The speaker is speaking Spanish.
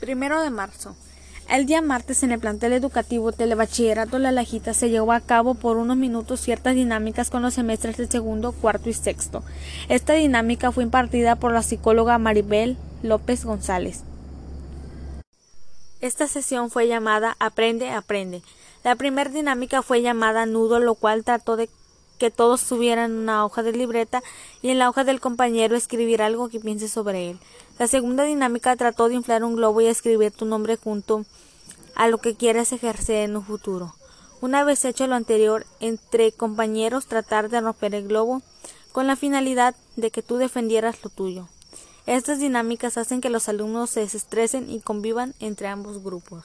Primero de marzo. El día martes en el plantel educativo Telebachillerato La Lajita se llevó a cabo por unos minutos ciertas dinámicas con los semestres de segundo, cuarto y sexto. Esta dinámica fue impartida por la psicóloga Maribel López González. Esta sesión fue llamada Aprende, Aprende. La primera dinámica fue llamada Nudo, lo cual trató de que todos tuvieran una hoja de libreta y en la hoja del compañero escribir algo que piense sobre él. La segunda dinámica trató de inflar un globo y escribir tu nombre junto a lo que quieras ejercer en un futuro. Una vez hecho lo anterior, entre compañeros tratar de romper el globo con la finalidad de que tú defendieras lo tuyo. Estas dinámicas hacen que los alumnos se desestresen y convivan entre ambos grupos.